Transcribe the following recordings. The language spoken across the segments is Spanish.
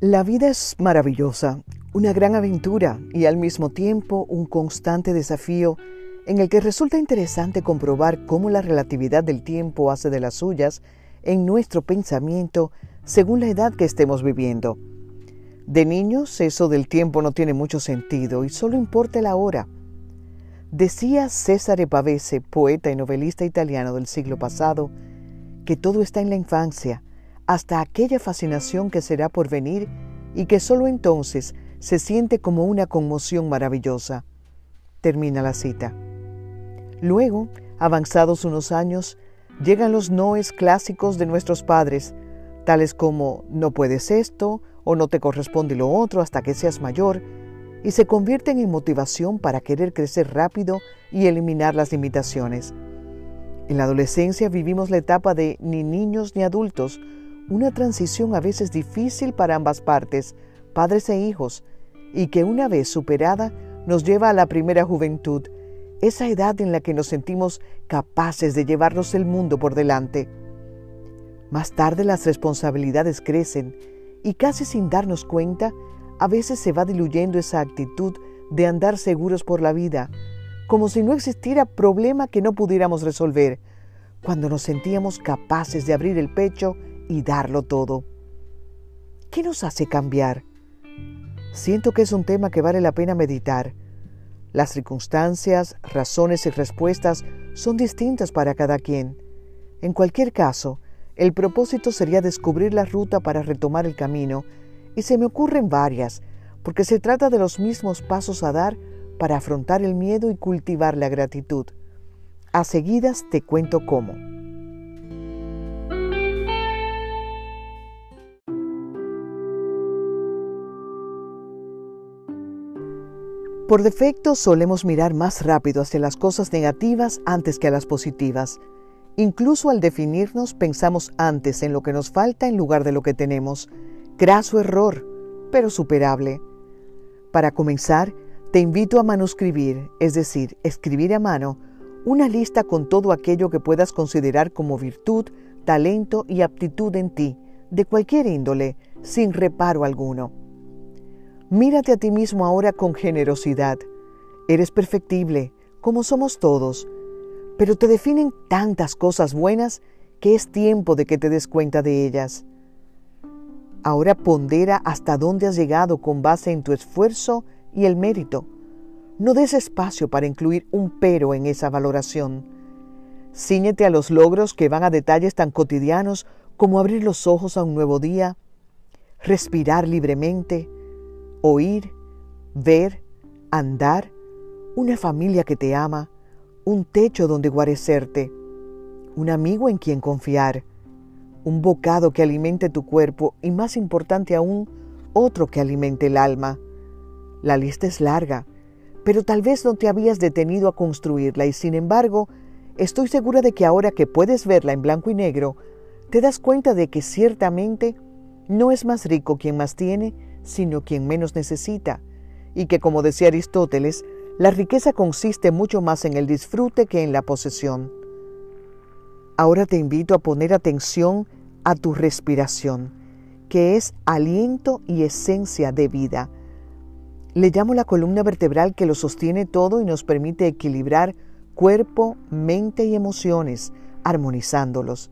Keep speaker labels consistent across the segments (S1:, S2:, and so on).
S1: La vida es maravillosa, una gran aventura y al mismo tiempo un constante desafío en el que resulta interesante comprobar cómo la relatividad del tiempo hace de las suyas en nuestro pensamiento según la edad que estemos viviendo. De niños eso del tiempo no tiene mucho sentido y solo importa la hora. Decía César Pavese, poeta y novelista italiano del siglo pasado, que todo está en la infancia hasta aquella fascinación que será por venir y que sólo entonces se siente como una conmoción maravillosa. Termina la cita. Luego, avanzados unos años, llegan los noes clásicos de nuestros padres, tales como no puedes esto o no te corresponde lo otro hasta que seas mayor, y se convierten en motivación para querer crecer rápido y eliminar las limitaciones. En la adolescencia vivimos la etapa de ni niños ni adultos, una transición a veces difícil para ambas partes, padres e hijos, y que una vez superada nos lleva a la primera juventud, esa edad en la que nos sentimos capaces de llevarnos el mundo por delante. Más tarde las responsabilidades crecen y casi sin darnos cuenta, a veces se va diluyendo esa actitud de andar seguros por la vida, como si no existiera problema que no pudiéramos resolver, cuando nos sentíamos capaces de abrir el pecho y darlo todo. ¿Qué nos hace cambiar? Siento que es un tema que vale la pena meditar. Las circunstancias, razones y respuestas son distintas para cada quien. En cualquier caso, el propósito sería descubrir la ruta para retomar el camino, y se me ocurren varias, porque se trata de los mismos pasos a dar para afrontar el miedo y cultivar la gratitud. A seguidas te cuento cómo. Por defecto solemos mirar más rápido hacia las cosas negativas antes que a las positivas. Incluso al definirnos pensamos antes en lo que nos falta en lugar de lo que tenemos. Graso error, pero superable. Para comenzar, te invito a manuscribir, es decir, escribir a mano, una lista con todo aquello que puedas considerar como virtud, talento y aptitud en ti, de cualquier índole, sin reparo alguno. Mírate a ti mismo ahora con generosidad. Eres perfectible, como somos todos, pero te definen tantas cosas buenas que es tiempo de que te des cuenta de ellas. Ahora pondera hasta dónde has llegado con base en tu esfuerzo y el mérito. No des espacio para incluir un pero en esa valoración. Cíñete a los logros que van a detalles tan cotidianos como abrir los ojos a un nuevo día, respirar libremente, oír, ver, andar, una familia que te ama, un techo donde guarecerte, un amigo en quien confiar, un bocado que alimente tu cuerpo y más importante aún, otro que alimente el alma. La lista es larga, pero tal vez no te habías detenido a construirla y sin embargo, estoy segura de que ahora que puedes verla en blanco y negro, te das cuenta de que ciertamente no es más rico quien más tiene, sino quien menos necesita, y que como decía Aristóteles, la riqueza consiste mucho más en el disfrute que en la posesión. Ahora te invito a poner atención a tu respiración, que es aliento y esencia de vida. Le llamo la columna vertebral que lo sostiene todo y nos permite equilibrar cuerpo, mente y emociones, armonizándolos.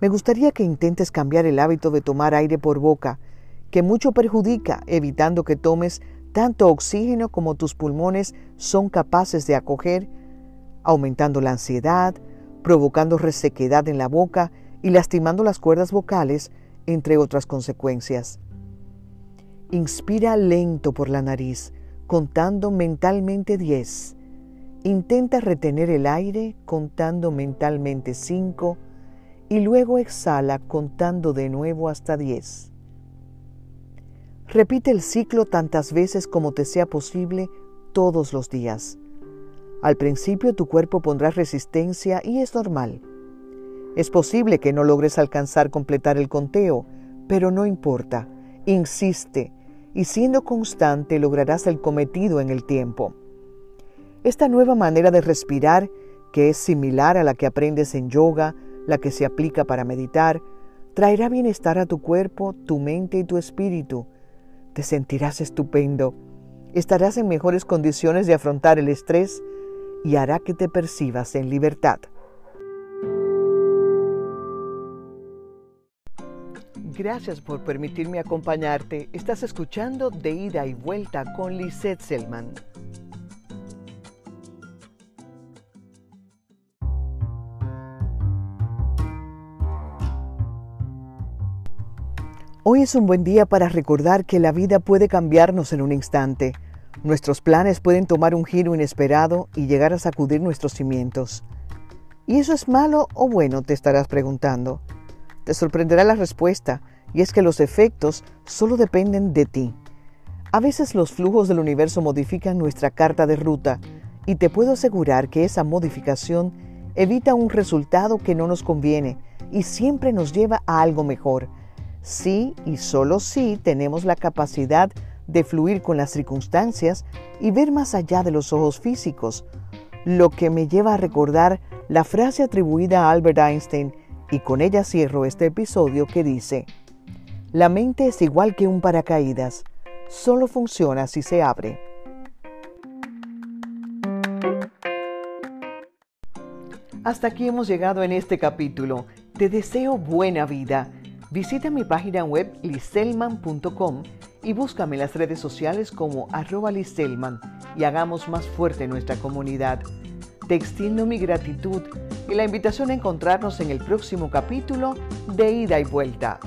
S1: Me gustaría que intentes cambiar el hábito de tomar aire por boca, que mucho perjudica, evitando que tomes tanto oxígeno como tus pulmones son capaces de acoger, aumentando la ansiedad, provocando resequedad en la boca y lastimando las cuerdas vocales, entre otras consecuencias. Inspira lento por la nariz, contando mentalmente 10. Intenta retener el aire contando mentalmente 5 y luego exhala contando de nuevo hasta 10. Repite el ciclo tantas veces como te sea posible todos los días. Al principio tu cuerpo pondrá resistencia y es normal. Es posible que no logres alcanzar completar el conteo, pero no importa, insiste y siendo constante lograrás el cometido en el tiempo. Esta nueva manera de respirar, que es similar a la que aprendes en yoga, la que se aplica para meditar, traerá bienestar a tu cuerpo, tu mente y tu espíritu. Te sentirás estupendo, estarás en mejores condiciones de afrontar el estrés y hará que te percibas en libertad. Gracias por permitirme acompañarte. Estás escuchando De Ida y Vuelta con Lisette Selman. Hoy es un buen día para recordar que la vida puede cambiarnos en un instante. Nuestros planes pueden tomar un giro inesperado y llegar a sacudir nuestros cimientos. ¿Y eso es malo o bueno? te estarás preguntando. Te sorprenderá la respuesta, y es que los efectos solo dependen de ti. A veces los flujos del universo modifican nuestra carta de ruta, y te puedo asegurar que esa modificación evita un resultado que no nos conviene y siempre nos lleva a algo mejor, si y solo si tenemos la capacidad de fluir con las circunstancias y ver más allá de los ojos físicos, lo que me lleva a recordar la frase atribuida a Albert Einstein y con ella cierro este episodio que dice, la mente es igual que un paracaídas, solo funciona si se abre. Hasta aquí hemos llegado en este capítulo. Te deseo buena vida. Visita mi página web liselman.com y búscame en las redes sociales como arroba liselman y hagamos más fuerte nuestra comunidad. Te extiendo mi gratitud y la invitación a encontrarnos en el próximo capítulo de Ida y Vuelta.